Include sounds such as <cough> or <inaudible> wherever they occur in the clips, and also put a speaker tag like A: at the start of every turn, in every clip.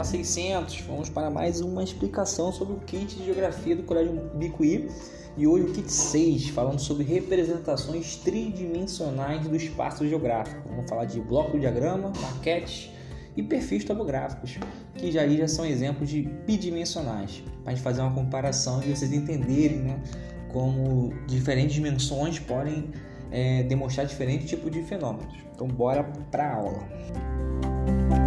A: aula 600. Vamos para mais uma explicação sobre o kit de geografia do Colégio Bicuí. E hoje o kit 6, falando sobre representações tridimensionais do espaço geográfico. Vamos falar de bloco diagrama, maquetes e perfis topográficos, que já, já são exemplos de bidimensionais, para a gente fazer uma comparação e vocês entenderem né, como diferentes dimensões podem é, demonstrar diferentes tipos de fenômenos. Então, bora para a aula.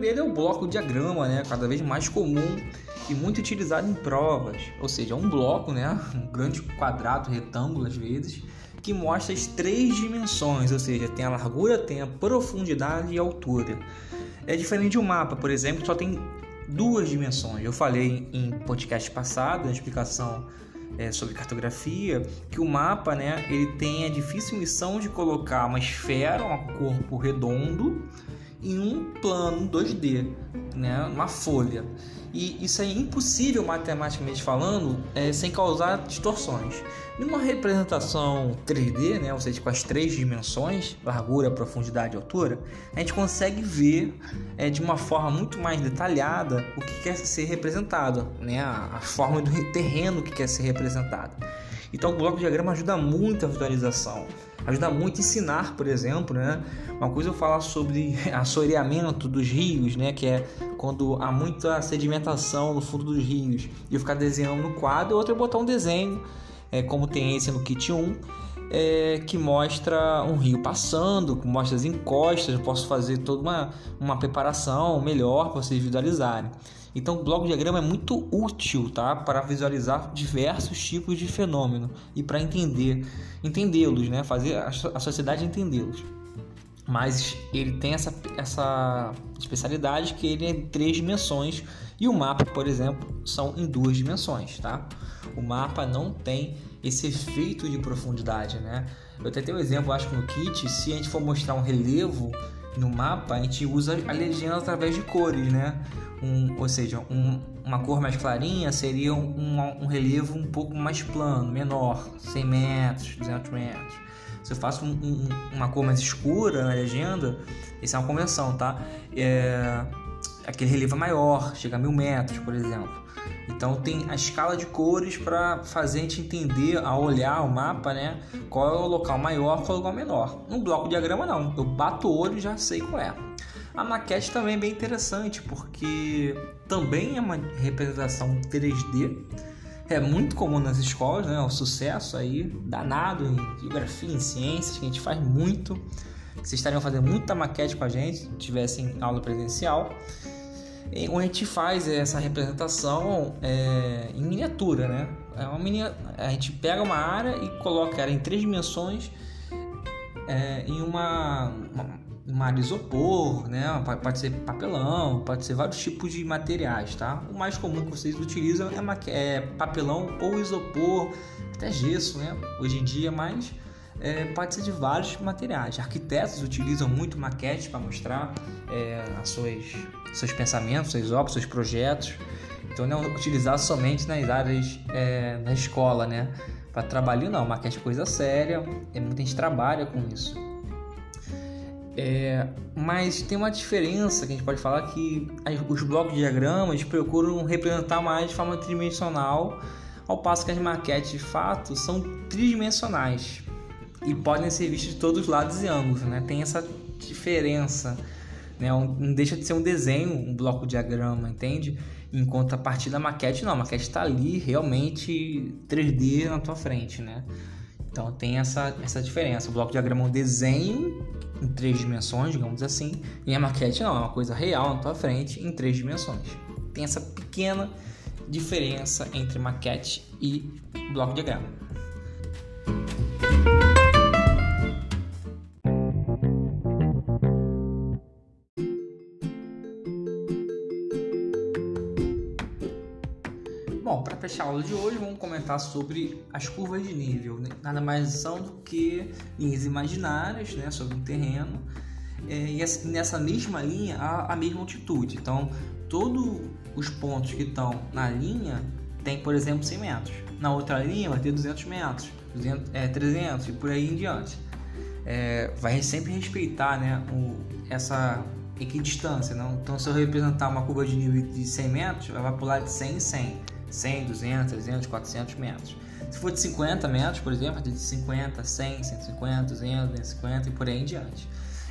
A: Dele é o bloco diagrama, né? Cada vez mais comum e muito utilizado em provas. Ou seja, é um bloco, né? Um grande quadrado, retângulo às vezes, que mostra as três dimensões, ou seja, tem a largura, tem a profundidade e a altura. É diferente de um mapa, por exemplo, que só tem duas dimensões. Eu falei em podcast passado, na explicação é, sobre cartografia, que o mapa, né, ele tem a difícil missão de colocar uma esfera, um corpo redondo, em um plano 2D, né, uma folha. E isso é impossível matematicamente falando é, sem causar distorções. Numa representação 3D, né, ou seja, com as três dimensões, largura, profundidade e altura, a gente consegue ver é, de uma forma muito mais detalhada o que quer ser representado, né, a, a forma do terreno que quer ser representado. Então o bloco de diagrama ajuda muito a visualização, ajuda muito ensinar, por exemplo, né? Uma coisa eu falar sobre <laughs> assoreamento dos rios, né? Que é quando há muita sedimentação no fundo dos rios e eu ficar desenhando no quadro, outra é botar um desenho, é, como tem esse no kit 1, é, que mostra um rio passando, que mostra as encostas, eu posso fazer toda uma, uma preparação melhor para vocês visualizarem. Então, o bloco diagrama é muito útil, tá, para visualizar diversos tipos de fenômeno e para entender, entendê-los, né, fazer a sociedade entendê-los. Mas ele tem essa, essa especialidade que ele é em três dimensões e o mapa, por exemplo, são em duas dimensões, tá? O mapa não tem esse efeito de profundidade, né? Eu até tenho um exemplo, acho que no kit, se a gente for mostrar um relevo no mapa, a gente usa a legenda através de cores, né? Um, ou seja, um, uma cor mais clarinha seria um, um, relevo um pouco mais plano, menor, 100 metros, 200 metros. Se eu faço uma cor mais escura na legenda, isso é uma convenção, tá? É, aquele relevo é maior, chega a mil metros, por exemplo. Então tem a escala de cores para fazer a gente entender, ao olhar o mapa, né? Qual é o local maior, qual é o local menor. No bloco de diagrama não, eu bato o olho e já sei qual é. A maquete também é bem interessante porque também é uma representação 3D. É muito comum nas escolas, né? O sucesso aí danado em geografia, em ciências, que a gente faz muito. Vocês estariam fazendo muita maquete com a gente se tivessem aula presencial a gente faz essa representação é, em miniatura, né? É uma A gente pega uma área e coloca ela em três dimensões é, em uma, uma, uma área isopor, né? Pode ser papelão, pode ser vários tipos de materiais, tá? O mais comum que vocês utilizam é, é papelão ou isopor, até gesso, né? Hoje em dia, mais é, pode ser de vários materiais. Arquitetos utilizam muito maquete para mostrar é, as suas, seus pensamentos, suas obras, seus projetos. Então não é utilizar somente nas áreas é, da escola, né? Para trabalho não, maquete é coisa séria, é, muita gente trabalha com isso. É, mas tem uma diferença que a gente pode falar que os blocos de diagramas procuram representar mais de forma tridimensional, ao passo que as maquetes de fato são tridimensionais e podem ser vistos de todos os lados e ângulos, né? Tem essa diferença, né? Não deixa de ser um desenho, um bloco diagrama, entende? Enquanto a partir da maquete, não, a maquete está ali realmente 3D na tua frente, né? Então tem essa, essa diferença. O bloco diagrama é um desenho em três dimensões, digamos assim, e a maquete não, é uma coisa real na tua frente em três dimensões. Tem essa pequena diferença entre maquete e bloco diagrama. Bom, para fechar a aula de hoje, vamos comentar sobre as curvas de nível. Né? Nada mais são do que linhas imaginárias né, sobre um terreno é, e nessa mesma linha a, a mesma altitude. Então, todos os pontos que estão na linha tem, por exemplo, 100 metros. Na outra linha vai ter 200 metros, 200, é, 300 e por aí em diante. É, vai sempre respeitar né, o, essa equidistância. Não? Então, se eu representar uma curva de nível de 100 metros, ela vai pular de 100 em 100. 100, 200, 300, 400 metros. Se for de 50 metros, por exemplo, de 50, 100, 150, 200, 250 e por aí em diante.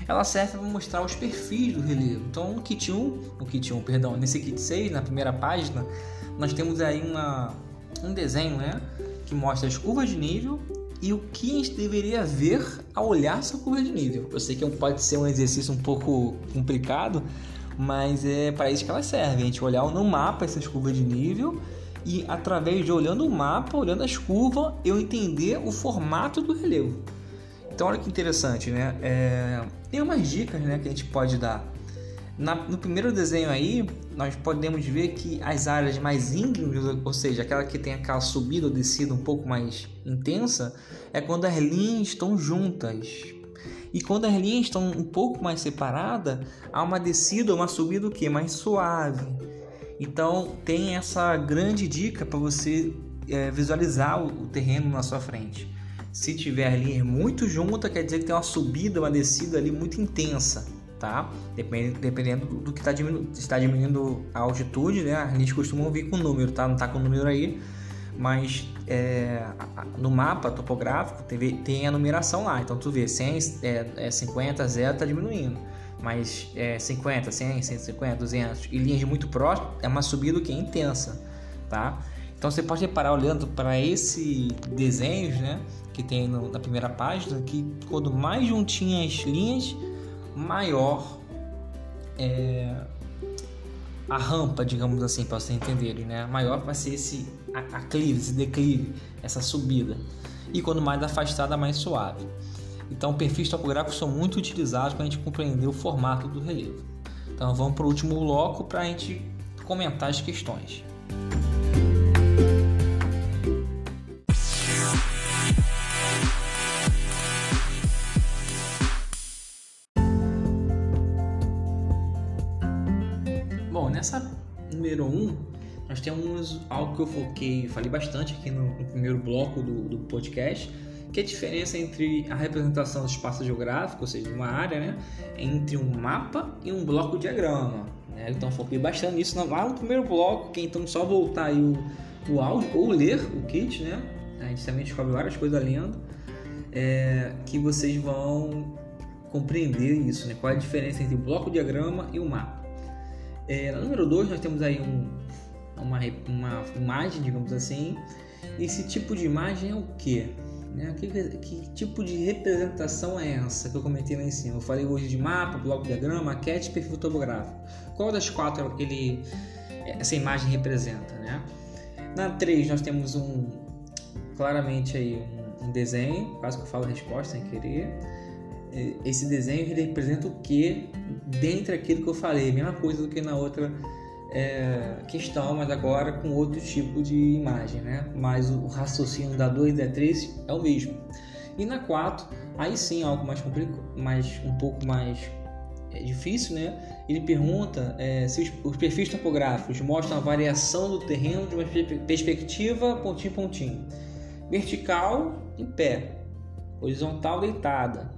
A: Ela serve para mostrar os perfis do relevo. Então, no kit 1, no kit 1, perdão, nesse kit 6, na primeira página, nós temos aí uma, um desenho, né, que mostra as curvas de nível e o que a gente deveria ver ao olhar essa curva de nível. Eu sei que pode ser um exercício um pouco complicado, mas é para isso que ela serve. A gente olhar no mapa essas curvas de nível e através de olhando o mapa, olhando as curvas, eu entender o formato do relevo. Então olha que interessante, né? É... Tem umas dicas né, que a gente pode dar. Na, no primeiro desenho aí, nós podemos ver que as áreas mais íngremes, ou seja, aquela que tem aquela subida ou descida um pouco mais intensa, é quando as linhas estão juntas. E quando as linhas estão um pouco mais separadas, há uma descida ou uma subida o que? Mais suave. Então tem essa grande dica para você é, visualizar o, o terreno na sua frente. Se tiver linhas muito juntas, quer dizer que tem uma subida, uma descida ali muito intensa tá? Dependendo do que está diminuindo, está diminuindo a altitude, né? A gente costuma vir com número, tá? Não tá com número aí, mas é, no mapa topográfico tem, tem, a numeração lá. Então tu vê 100, é, é 50, 0 tá diminuindo. Mas é 50, 100, 150, 200 e linhas muito próximas é uma subida que é intensa, tá? Então você pode reparar olhando para esse desenhos, né, que tem no, na primeira página, que quando mais juntinhas as linhas, maior é, a rampa, digamos assim, para vocês entenderem, né? Maior vai ser esse aclive, esse declive, essa subida. E quando mais afastada, mais suave. Então, perfis topográficos são muito utilizados para a gente compreender o formato do relevo. Então, vamos para o último bloco para a gente comentar as questões. nessa número 1, um, nós temos algo que eu foquei, falei bastante aqui no, no primeiro bloco do, do, podcast, que é a diferença entre a representação do espaço geográfico, ou seja, uma área, né, entre um mapa e um bloco diagrama. Né? Então foquei bastante nisso lá no primeiro bloco, que então só voltar aí o, o áudio ou ler o kit, né? A gente também descobre várias coisas lendo, é, que vocês vão compreender isso, né? Qual é a diferença entre o bloco diagrama e o mapa. É, no número 2 nós temos aí um, uma, uma imagem, digamos assim. Esse tipo de imagem é o quê? Né? Que, que, tipo de representação é essa que eu comentei lá em cima? Eu falei hoje de mapa, bloco diagrama, maquete, perfil topográfico. Qual das quatro ele, essa imagem representa? Né? Na 3 nós temos um claramente aí um, desenho, quase que eu falo resposta sem querer esse desenho representa o que dentre aquilo que eu falei, mesma coisa do que na outra é, questão, mas agora com outro tipo de imagem, né? Mas o raciocínio da 2 e da 3 é o mesmo. E na 4, aí sim algo mais complicado, mais, um pouco mais é, difícil, né? Ele pergunta é, se os, os, perfis topográficos mostram a variação do terreno de uma perspectiva pontinho pontinho, vertical em pé, horizontal deitada,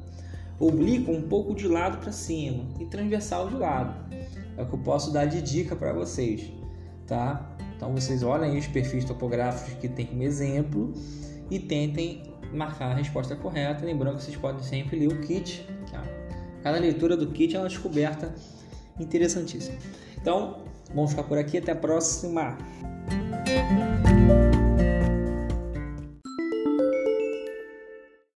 A: oblíquo um pouco de lado para cima e transversal de lado. É o que eu posso dar de dica para vocês, tá? Então vocês olhem os perfis topográficos que tem como exemplo e tentem marcar a resposta correta. Lembrando que vocês podem sempre ler o kit. Tá? Cada leitura do kit é uma descoberta interessantíssima. Então, vamos ficar por aqui. Até a próxima!